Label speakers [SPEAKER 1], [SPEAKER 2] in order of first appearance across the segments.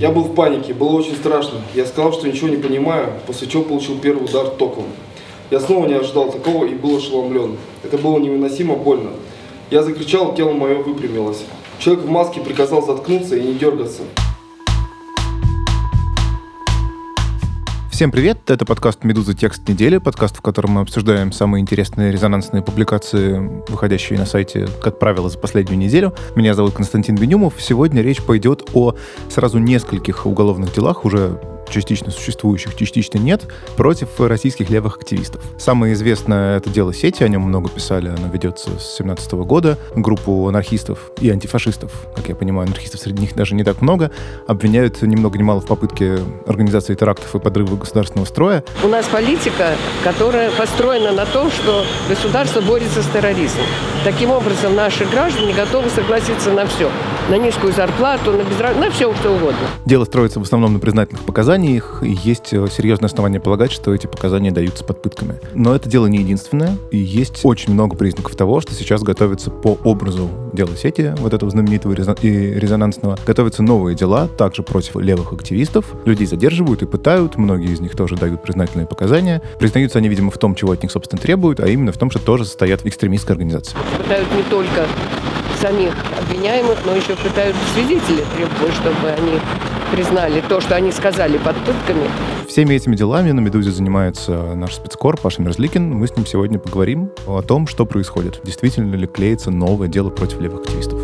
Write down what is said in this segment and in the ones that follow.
[SPEAKER 1] Я был в панике, было очень страшно. Я сказал, что ничего не понимаю, после чего получил первый удар током. Я снова не ожидал такого и был ошеломлен. Это было невыносимо больно. Я закричал, тело мое выпрямилось. Человек в маске приказал заткнуться и не дергаться.
[SPEAKER 2] Всем привет, это подкаст «Медуза. Текст недели», подкаст, в котором мы обсуждаем самые интересные резонансные публикации, выходящие на сайте, как правило, за последнюю неделю. Меня зовут Константин Бенюмов. Сегодня речь пойдет о сразу нескольких уголовных делах, уже частично существующих, частично нет, против российских левых активистов. Самое известное это дело сети, о нем много писали, оно ведется с 17 года. Группу анархистов и антифашистов, как я понимаю, анархистов среди них даже не так много, обвиняют ни много ни мало в попытке организации терактов и подрыва государственного строя.
[SPEAKER 3] У нас политика, которая построена на том, что государство борется с терроризмом. Таким образом, наши граждане готовы согласиться на все. На низкую зарплату, на безработицу, на все, что угодно.
[SPEAKER 2] Дело строится в основном на признательных показаниях, и есть э, серьезное основание полагать, что эти показания даются под пытками. Но это дело не единственное, и есть очень много признаков того, что сейчас готовится по образу дела сети, вот этого знаменитого и резонансного, готовятся новые дела, также против левых активистов. Людей задерживают и пытают, многие из них тоже дают признательные показания. Признаются они, видимо, в том, чего от них, собственно, требуют, а именно в том, что тоже состоят в экстремистской организации.
[SPEAKER 3] Пытают не только самих обвиняемых, но еще пытают свидетелей, требуя, чтобы они признали то, что они сказали под пытками.
[SPEAKER 2] Всеми этими делами на «Медузе» занимается наш спецкор Паша Мерзликин. Мы с ним сегодня поговорим о том, что происходит. Действительно ли клеится новое дело против левых активистов.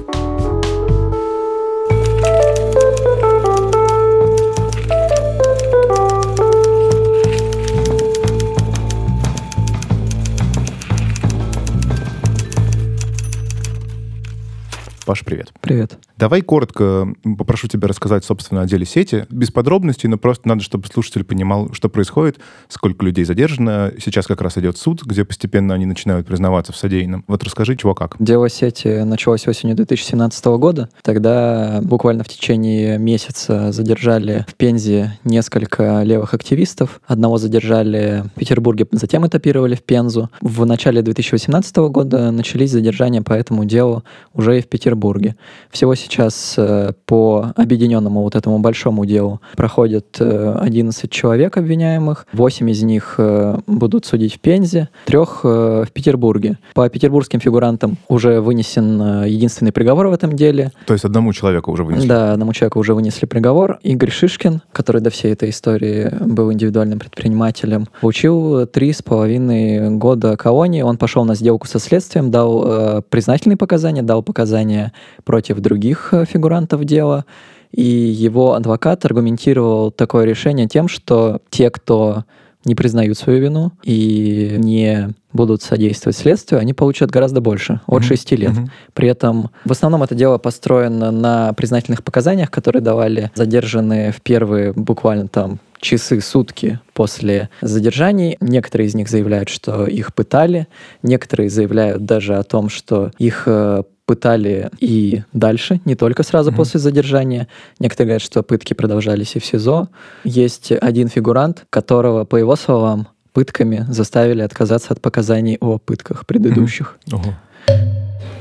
[SPEAKER 2] Паш, привет.
[SPEAKER 4] Привет.
[SPEAKER 2] Давай коротко попрошу тебя рассказать, собственно, о деле сети. Без подробностей, но просто надо, чтобы слушатель понимал, что происходит, сколько людей задержано. Сейчас как раз идет суд, где постепенно они начинают признаваться в содеянном. Вот расскажи, чего как.
[SPEAKER 4] Дело сети началось осенью 2017 года. Тогда буквально в течение месяца задержали в Пензе несколько левых активистов. Одного задержали в Петербурге, затем этапировали в Пензу. В начале 2018 года начались задержания по этому делу уже и в Петербурге. Всего сейчас э, по объединенному вот этому большому делу проходят 11 э, человек обвиняемых, 8 из них э, будут судить в Пензе, трех в Петербурге. По петербургским фигурантам уже вынесен единственный приговор в этом деле.
[SPEAKER 2] То есть одному человеку уже вынесли?
[SPEAKER 4] Да, одному человеку уже вынесли приговор. Игорь Шишкин, который до всей этой истории был индивидуальным предпринимателем, получил три с половиной года колонии. Он пошел на сделку со следствием, дал э, признательные показания, дал показания против других э, фигурантов дела. И его адвокат аргументировал такое решение тем, что те, кто не признают свою вину и не будут содействовать следствию, они получат гораздо больше, от mm-hmm. 6 лет. Mm-hmm. При этом в основном это дело построено на признательных показаниях, которые давали задержанные в первые буквально там часы, сутки после задержаний. Некоторые из них заявляют, что их пытали, некоторые заявляют даже о том, что их э, пытали и дальше, не только сразу mm-hmm. после задержания. Некоторые говорят, что пытки продолжались и в СИЗО. Есть один фигурант, которого, по его словам, пытками заставили отказаться от показаний о пытках предыдущих.
[SPEAKER 1] Mm-hmm. Uh-huh.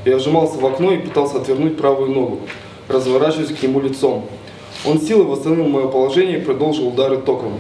[SPEAKER 1] Я вжимался в окно и пытался отвернуть правую ногу, разворачиваясь к нему лицом. Он силой восстановил мое положение и продолжил удары током.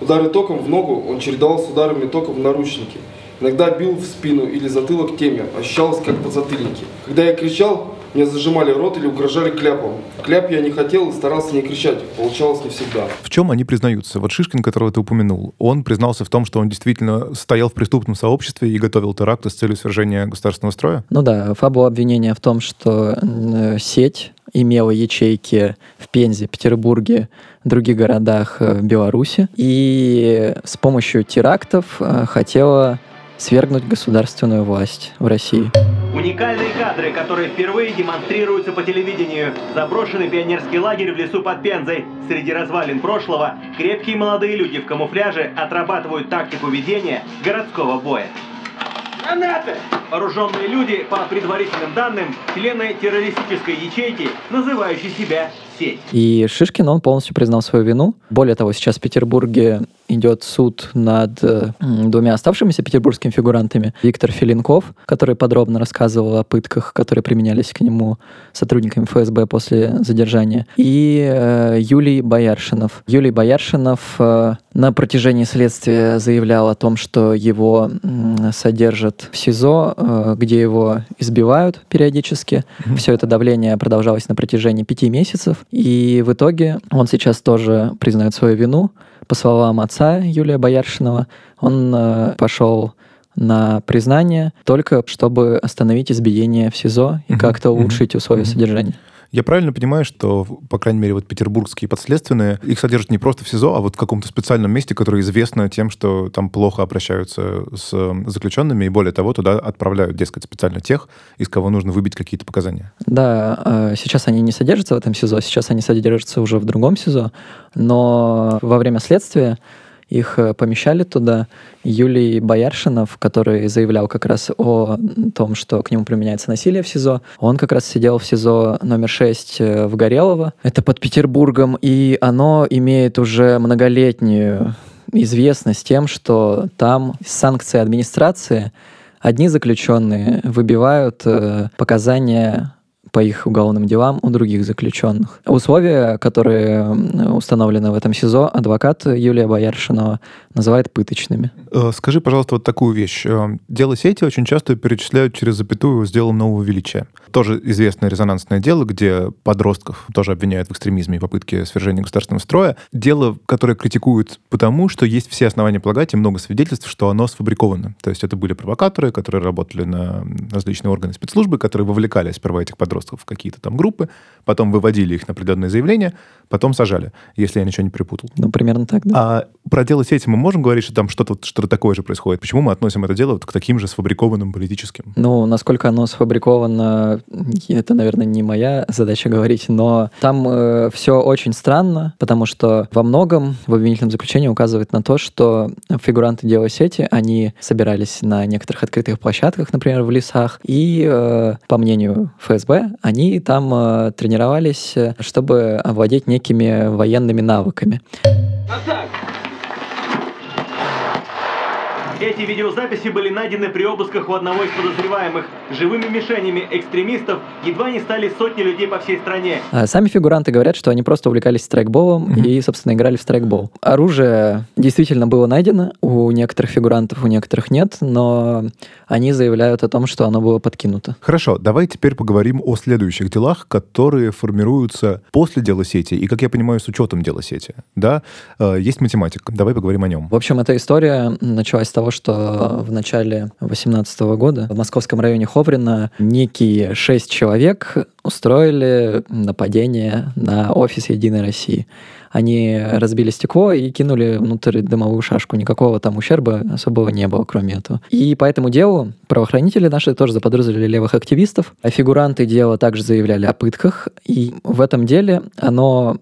[SPEAKER 1] Удары током в ногу он чередовал с ударами током в наручники – Иногда бил в спину или затылок теме, ощущалось как подзатыльники. Когда я кричал, мне зажимали рот или угрожали кляпом. Кляп я не хотел и старался не кричать. Получалось не всегда.
[SPEAKER 2] В чем они признаются? Вот Шишкин, которого ты упомянул, он признался в том, что он действительно стоял в преступном сообществе и готовил теракты с целью свержения государственного строя?
[SPEAKER 4] Ну да, фабу обвинения в том, что э, сеть имела ячейки в Пензе, Петербурге, других городах э, Беларуси, и с помощью терактов э, хотела свергнуть государственную власть в России.
[SPEAKER 5] Уникальные кадры, которые впервые демонстрируются по телевидению. Заброшенный пионерский лагерь в лесу под Пензой. Среди развалин прошлого крепкие молодые люди в камуфляже отрабатывают тактику ведения городского боя. Гранаты! Вооруженные люди, по предварительным данным, члены террористической ячейки, называющие себя.
[SPEAKER 4] И Шишкин, он полностью признал свою вину. Более того, сейчас в Петербурге идет суд над э, двумя оставшимися петербургскими фигурантами. Виктор Филинков, который подробно рассказывал о пытках, которые применялись к нему сотрудниками ФСБ после задержания. И э, Юлий Бояршинов. Юлий Бояршинов э, на протяжении следствия заявлял о том, что его м, содержат в СИЗО, э, где его избивают периодически. Все это давление продолжалось на протяжении пяти месяцев. И в итоге он сейчас тоже признает свою вину. По словам отца Юлия Бояршинова, он э, пошел на признание только чтобы остановить избиение в СИЗО и как-то улучшить условия содержания.
[SPEAKER 2] Я правильно понимаю, что, по крайней мере, вот петербургские подследственные, их содержат не просто в СИЗО, а вот в каком-то специальном месте, которое известно тем, что там плохо обращаются с заключенными, и более того, туда отправляют, дескать, специально тех, из кого нужно выбить какие-то показания.
[SPEAKER 4] Да, э, сейчас они не содержатся в этом СИЗО, сейчас они содержатся уже в другом СИЗО, но во время следствия их э, помещали туда. Юлий Бояршинов, который заявлял как раз о том, что к нему применяется насилие в СИЗО, он как раз сидел в СИЗО номер 6 э, в Горелово. Это под Петербургом, и оно имеет уже многолетнюю известность тем, что там санкции администрации одни заключенные выбивают э, показания по их уголовным делам у других заключенных. Условия, которые установлены в этом СИЗО, адвокат Юлия Бояршинова называет пыточными.
[SPEAKER 2] Э, Скажи, пожалуйста, вот такую вещь. Э, Дело сети очень часто перечисляют через запятую с делом нового величия. Тоже известное резонансное дело, где подростков тоже обвиняют в экстремизме и попытке свержения государственного строя. Дело, которое критикуют потому, что есть все основания полагать и много свидетельств, что оно сфабриковано. То есть это были провокаторы, которые работали на различные органы спецслужбы, которые вовлекали сперва этих подростков в какие-то там группы, потом выводили их на определенные заявления, потом сажали, если я ничего не перепутал.
[SPEAKER 4] Ну, примерно так, да.
[SPEAKER 2] А про дело сети мы можем говорить, что там что-то что такое же происходит? Почему мы относим это дело вот к таким же сфабрикованным политическим?
[SPEAKER 4] Ну, насколько оно сфабриковано, это, наверное, не моя задача говорить, но там все очень странно, потому что во многом в обвинительном заключении указывает на то, что фигуранты дела сети, они собирались на некоторых открытых площадках, например, в лесах, и, э, по мнению ФСБ, они там э, тренировались, э, чтобы овладеть некими военными навыками.
[SPEAKER 5] Эти видеозаписи были найдены при обысках у одного из подозреваемых. Живыми мишенями экстремистов едва не стали сотни людей по всей стране.
[SPEAKER 4] А Сами фигуранты говорят, что они просто увлекались страйкболом и, собственно, играли в страйкбол. Оружие действительно было найдено у некоторых фигурантов, у некоторых нет, но они заявляют о том, что оно было подкинуто.
[SPEAKER 2] Хорошо, давай теперь поговорим о следующих делах, которые формируются после дела сети и, как я понимаю, с учетом дела сети. Да, Э, есть математик. Давай поговорим о нем.
[SPEAKER 4] В общем, эта история началась с того, что в начале 2018 года в московском районе Ховрина некие шесть человек устроили нападение на офис «Единой России». Они разбили стекло и кинули внутрь дымовую шашку. Никакого там ущерба особого не было, кроме этого. И по этому делу правоохранители наши тоже заподозрили левых активистов. А фигуранты дела также заявляли о пытках. И в этом деле оно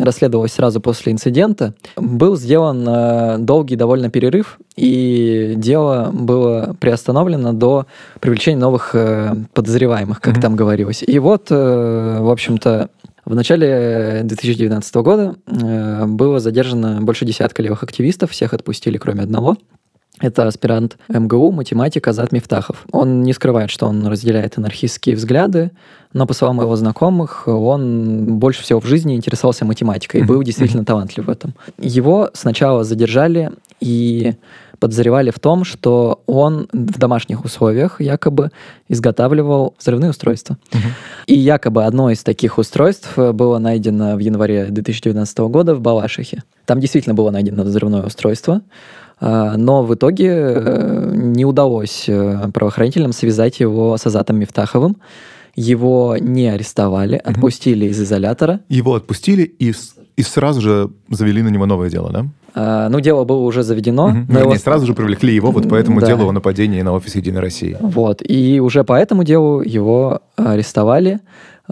[SPEAKER 4] расследовалось сразу после инцидента, был сделан э, долгий довольно перерыв, и дело было приостановлено до привлечения новых э, подозреваемых, как
[SPEAKER 2] Мгм.
[SPEAKER 4] там говорилось. И вот, э, в общем-то, в начале 2019 года э, было задержано больше десятка левых активистов, всех отпустили, кроме одного. Это аспирант МГУ, математик Азат Мифтахов. Он не скрывает, что он разделяет анархистские взгляды, но, по словам его знакомых, он больше всего в жизни интересовался математикой и был действительно талантлив в этом. Его сначала задержали и подозревали в том, что он в домашних условиях якобы изготавливал взрывные устройства. И якобы одно из таких устройств было найдено в январе 2019 года в Балашихе. Там действительно было найдено взрывное устройство, но в итоге э, не удалось э, правоохранителям связать его с Азатом Мифтаховым. Его не арестовали, отпустили из изолятора.
[SPEAKER 2] Его отпустили и, и сразу же завели на него новое дело, да?
[SPEAKER 4] А, Ну, дело было уже заведено.
[SPEAKER 2] Мгм.
[SPEAKER 4] но его-
[SPEAKER 2] Вернее, сразу же привлекли его вот по этому
[SPEAKER 4] Да.
[SPEAKER 2] делу о нападении на офис Единой России.
[SPEAKER 4] Вот. И уже по этому делу его арестовали,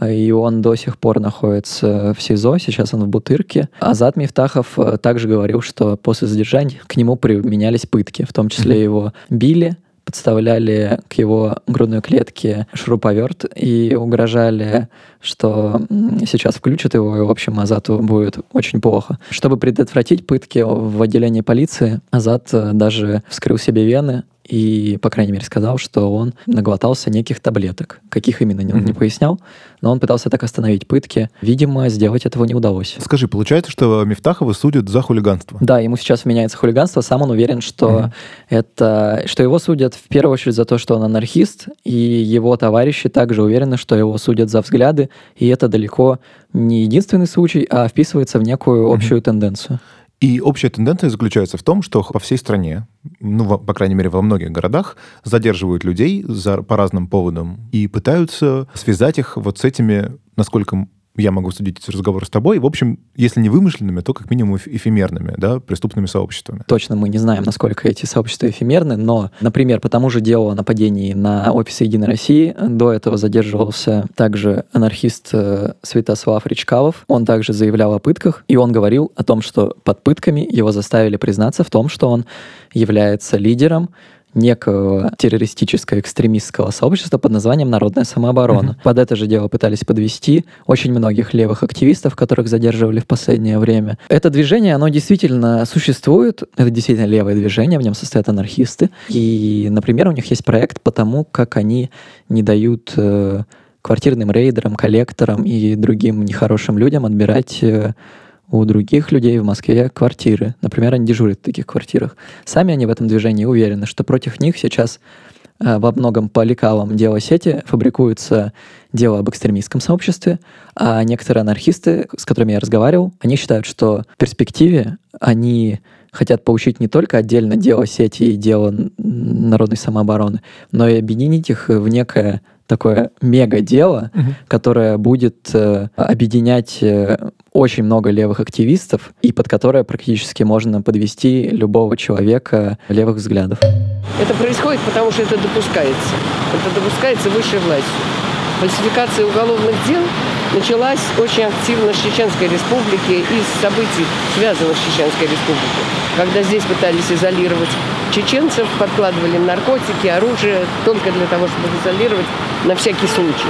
[SPEAKER 4] и он до сих пор находится в СИЗО, сейчас он в Бутырке. Азат Мифтахов э, также говорил, что после задержания к нему применялись пытки, в том числе его били, подставляли к его грудной клетке шуруповерт и угрожали, что сейчас включат его, и, в общем, Азату будет очень плохо. Чтобы предотвратить пытки в отделении полиции, Азат э, даже вскрыл себе вены и, по крайней мере, сказал, что он наглотался неких таблеток. Каких именно, он не пояснял, но он пытался так остановить пытки. Видимо, сделать этого не удалось.
[SPEAKER 2] Скажи, получается, что Мифтахова судят за хулиганство?
[SPEAKER 4] Да, ему сейчас меняется хулиганство, сам он уверен, что mm-hmm. это, что его судят в первую очередь за то, что он анархист, и его товарищи также уверены, что его судят за взгляды, и это далеко не единственный случай, а вписывается в некую общую mm-hmm. тенденцию.
[SPEAKER 2] И общая тенденция заключается в том, что по всей стране, ну, по крайней мере, во многих городах, задерживают людей за, по разным поводам и пытаются связать их вот с этими, насколько я могу судить эти разговоры с тобой, в общем, если не вымышленными, то как минимум эфемерными, да, преступными сообществами.
[SPEAKER 4] Точно мы не знаем, насколько эти сообщества эфемерны, но, например, по тому же делу о нападении на офис Единой России до этого задерживался также анархист э, Святослав Речкалов. Он также заявлял о пытках, и он говорил о том, что под пытками его заставили признаться в том, что он является лидером некого террористического экстремистского сообщества под названием «Народная самооборона». Под это же дело пытались подвести очень многих левых активистов, которых задерживали в последнее время. Это движение, оно действительно существует, это действительно левое движение, в нем состоят анархисты. И, например, у них есть проект по тому, как они не дают э, квартирным рейдерам, коллекторам и другим нехорошим людям отбирать э, у других людей в Москве квартиры. Например, они дежурят в таких квартирах. Сами они в этом движении уверены, что против них сейчас э, во многом по лекалам дела сети фабрикуется дело об экстремистском сообществе, а некоторые анархисты, с которыми я разговаривал, они считают, что в перспективе они хотят получить не только отдельно дело сети и дело народной самообороны, но и объединить их в некое такое мега-дело, угу. которое будет э, объединять э, очень много левых активистов, и под которое практически можно подвести любого человека левых взглядов.
[SPEAKER 3] Это происходит, потому что это допускается. Это допускается высшей властью. Фальсификация уголовных дел началась очень активно с Чеченской республики из событий, связанных с Чеченской республикой. Когда здесь пытались изолировать чеченцев, подкладывали наркотики, оружие, только для того, чтобы изолировать на всякий случай.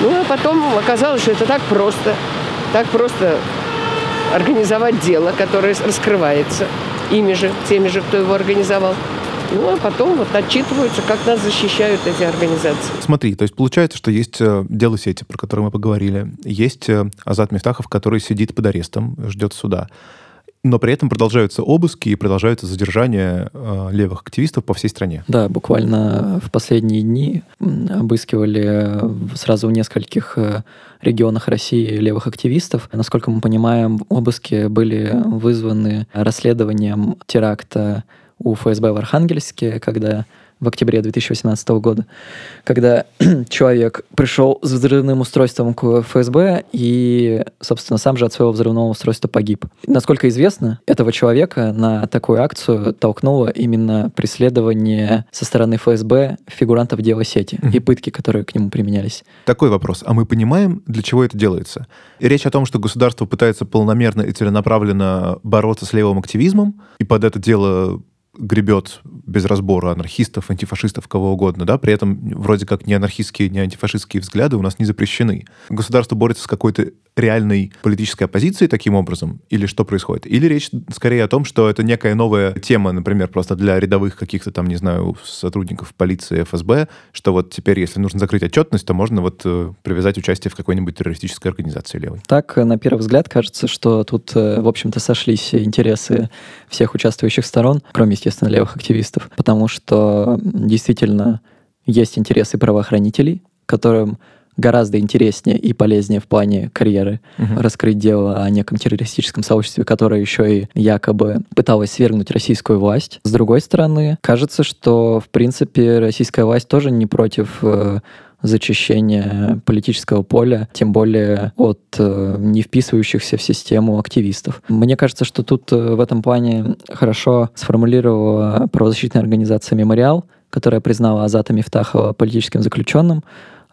[SPEAKER 3] Ну, а потом оказалось, что это так просто. Так просто организовать дело, которое раскрывается ими же, теми же, кто его организовал. Ну, а потом вот отчитываются, как нас защищают эти организации.
[SPEAKER 2] Смотри, то есть получается, что есть э, дело сети, про которое мы поговорили. Есть э, Азат Мифтахов, который сидит под арестом, ждет суда. Но при этом продолжаются обыски и продолжаются задержания э, левых активистов по всей стране.
[SPEAKER 4] Да, буквально в последние дни обыскивали сразу в нескольких э, регионах России левых активистов. Насколько мы понимаем, обыски были вызваны расследованием теракта у ФСБ в Архангельске, когда в октябре 2018 года, когда человек пришел с взрывным устройством к ФСБ и, собственно, сам же от своего взрывного устройства погиб. Насколько известно, этого человека на такую акцию толкнуло именно преследование со стороны ФСБ фигурантов дела сети и пытки, которые к нему применялись.
[SPEAKER 2] Такой вопрос. А мы понимаем, для чего это делается? И речь о том, что государство пытается полномерно и целенаправленно бороться с левым активизмом, и под это дело гребет без разбора анархистов, антифашистов, кого угодно, да, при этом вроде как ни анархистские, ни антифашистские взгляды у нас не запрещены. Государство борется с какой-то реальной политической оппозицией таким образом? Или что происходит? Или речь скорее о том, что это некая новая тема, например, просто для рядовых каких-то там, не знаю, сотрудников полиции, ФСБ, что вот теперь, если нужно закрыть отчетность, то можно вот э, привязать участие в какой-нибудь террористической организации левой.
[SPEAKER 4] Так, на первый взгляд, кажется, что тут, э, в общем-то, сошлись интересы всех участвующих сторон, кроме, естественно, левых активистов, потому что действительно есть интересы правоохранителей, которым гораздо интереснее и полезнее в плане карьеры угу. раскрыть дело о неком террористическом сообществе, которое еще и якобы пыталось свергнуть российскую власть. С другой стороны, кажется, что, в принципе, российская власть тоже не против э, зачищения политического поля, тем более от э, не вписывающихся в систему активистов. Мне кажется, что тут э, в этом плане хорошо сформулировала правозащитная организация «Мемориал», которая признала Азата Мифтахова политическим заключенным,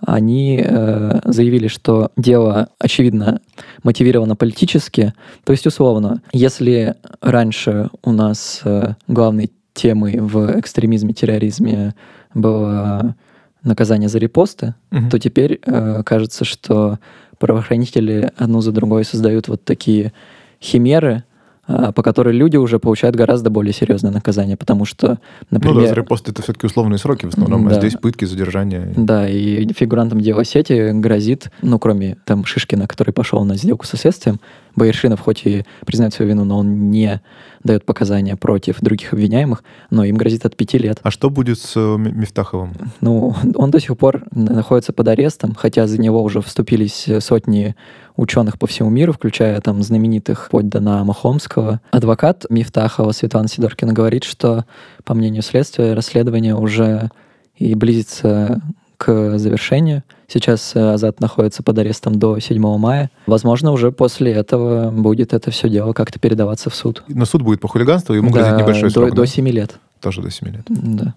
[SPEAKER 4] они э, заявили, что дело, очевидно, мотивировано политически. То есть, условно, если раньше у нас э, главный темой в экстремизме, терроризме было наказание за репосты,
[SPEAKER 2] Мгм.
[SPEAKER 4] то теперь э, кажется, что правоохранители одну за другой создают вот такие химеры, по которой люди уже получают гораздо более серьезное наказание, потому что,
[SPEAKER 2] Ну да,
[SPEAKER 4] например...
[SPEAKER 2] за репост это все-таки условные сроки в основном, а
[SPEAKER 4] Да.
[SPEAKER 2] здесь пытки, задержания.
[SPEAKER 4] Да, и фигурантам дела сети грозит, ну, кроме там Шишкина, который пошел на сделку со следствием, Байершинов хоть и признает свою вину, но он не дает показания против других обвиняемых, но им грозит от пяти лет.
[SPEAKER 2] А что будет с э, Мифтаховым?
[SPEAKER 4] Ну, он до сих пор находится под арестом, хотя за него уже вступились сотни ученых по всему миру, включая там знаменитых вплоть до Наама Хомского. Адвокат Мифтахова Светлана Сидоркина говорит, что, по мнению следствия, расследование уже и близится к завершению. Сейчас э, Азат находится под арестом до 7 мая. Возможно, уже после этого будет это все дело как-то передаваться в суд.
[SPEAKER 2] На суд будет по хулиганству, ему
[SPEAKER 4] Да,
[SPEAKER 2] грозит небольшой
[SPEAKER 4] до,
[SPEAKER 2] срок,
[SPEAKER 4] до
[SPEAKER 2] да?
[SPEAKER 4] 7 лет.
[SPEAKER 2] Тоже до 7 лет.
[SPEAKER 4] Да.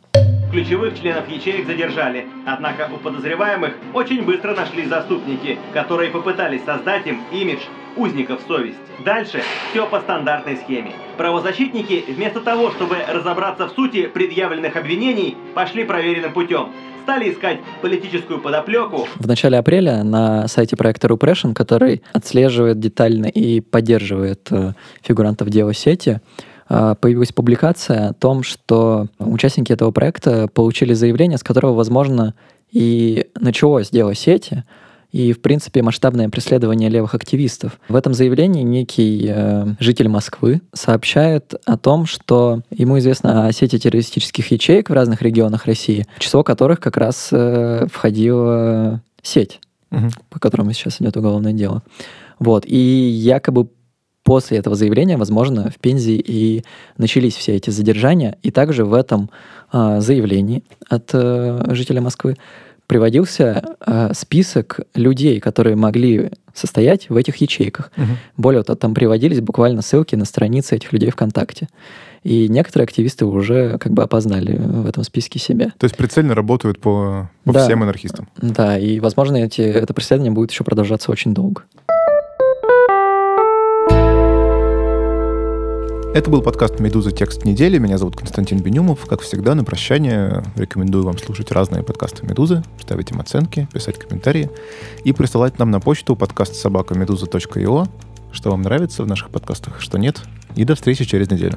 [SPEAKER 5] Ключевых членов ячеек задержали, однако у подозреваемых очень быстро нашли заступники, которые попытались создать им имидж узников совести. Дальше все по стандартной схеме. Правозащитники вместо того, чтобы разобраться в сути предъявленных обвинений, пошли проверенным путем. Стали искать политическую подоплеку,
[SPEAKER 4] В начале апреля на сайте проекта Rupression, который отслеживает детально и поддерживает э, фигурантов дела сети, э, появилась публикация о том, что участники этого проекта получили заявление, с которого, возможно, и началось дело сети, и, в принципе, масштабное преследование левых активистов. В этом заявлении некий э, житель Москвы сообщает о том, что ему известно о сети террористических ячеек в разных регионах России, в число которых как раз э, входила сеть,
[SPEAKER 2] Мгм.
[SPEAKER 4] по которому сейчас идет уголовное дело. Вот. И якобы после этого заявления, возможно, в Пензе и начались все эти задержания. И также в этом а, заявлении от э, жителя Москвы приводился а, список людей, которые могли состоять в этих ячейках.
[SPEAKER 2] Мгм.
[SPEAKER 4] Более того, там приводились буквально ссылки на страницы этих людей ВКонтакте. И некоторые активисты уже как бы опознали в этом списке себя.
[SPEAKER 2] То есть прицельно работают по, по
[SPEAKER 4] Да.
[SPEAKER 2] всем анархистам.
[SPEAKER 4] Да, и, возможно, эти, это преследование будет еще продолжаться очень долго.
[SPEAKER 2] Это был подкаст «Медуза. Текст недели». Меня зовут Константин Бенюмов. Как всегда, на прощание рекомендую вам слушать разные подкасты «Медузы», ставить им оценки, писать комментарии и присылать нам на почту подкаст собака что вам нравится в наших подкастах, что нет. И до встречи через неделю.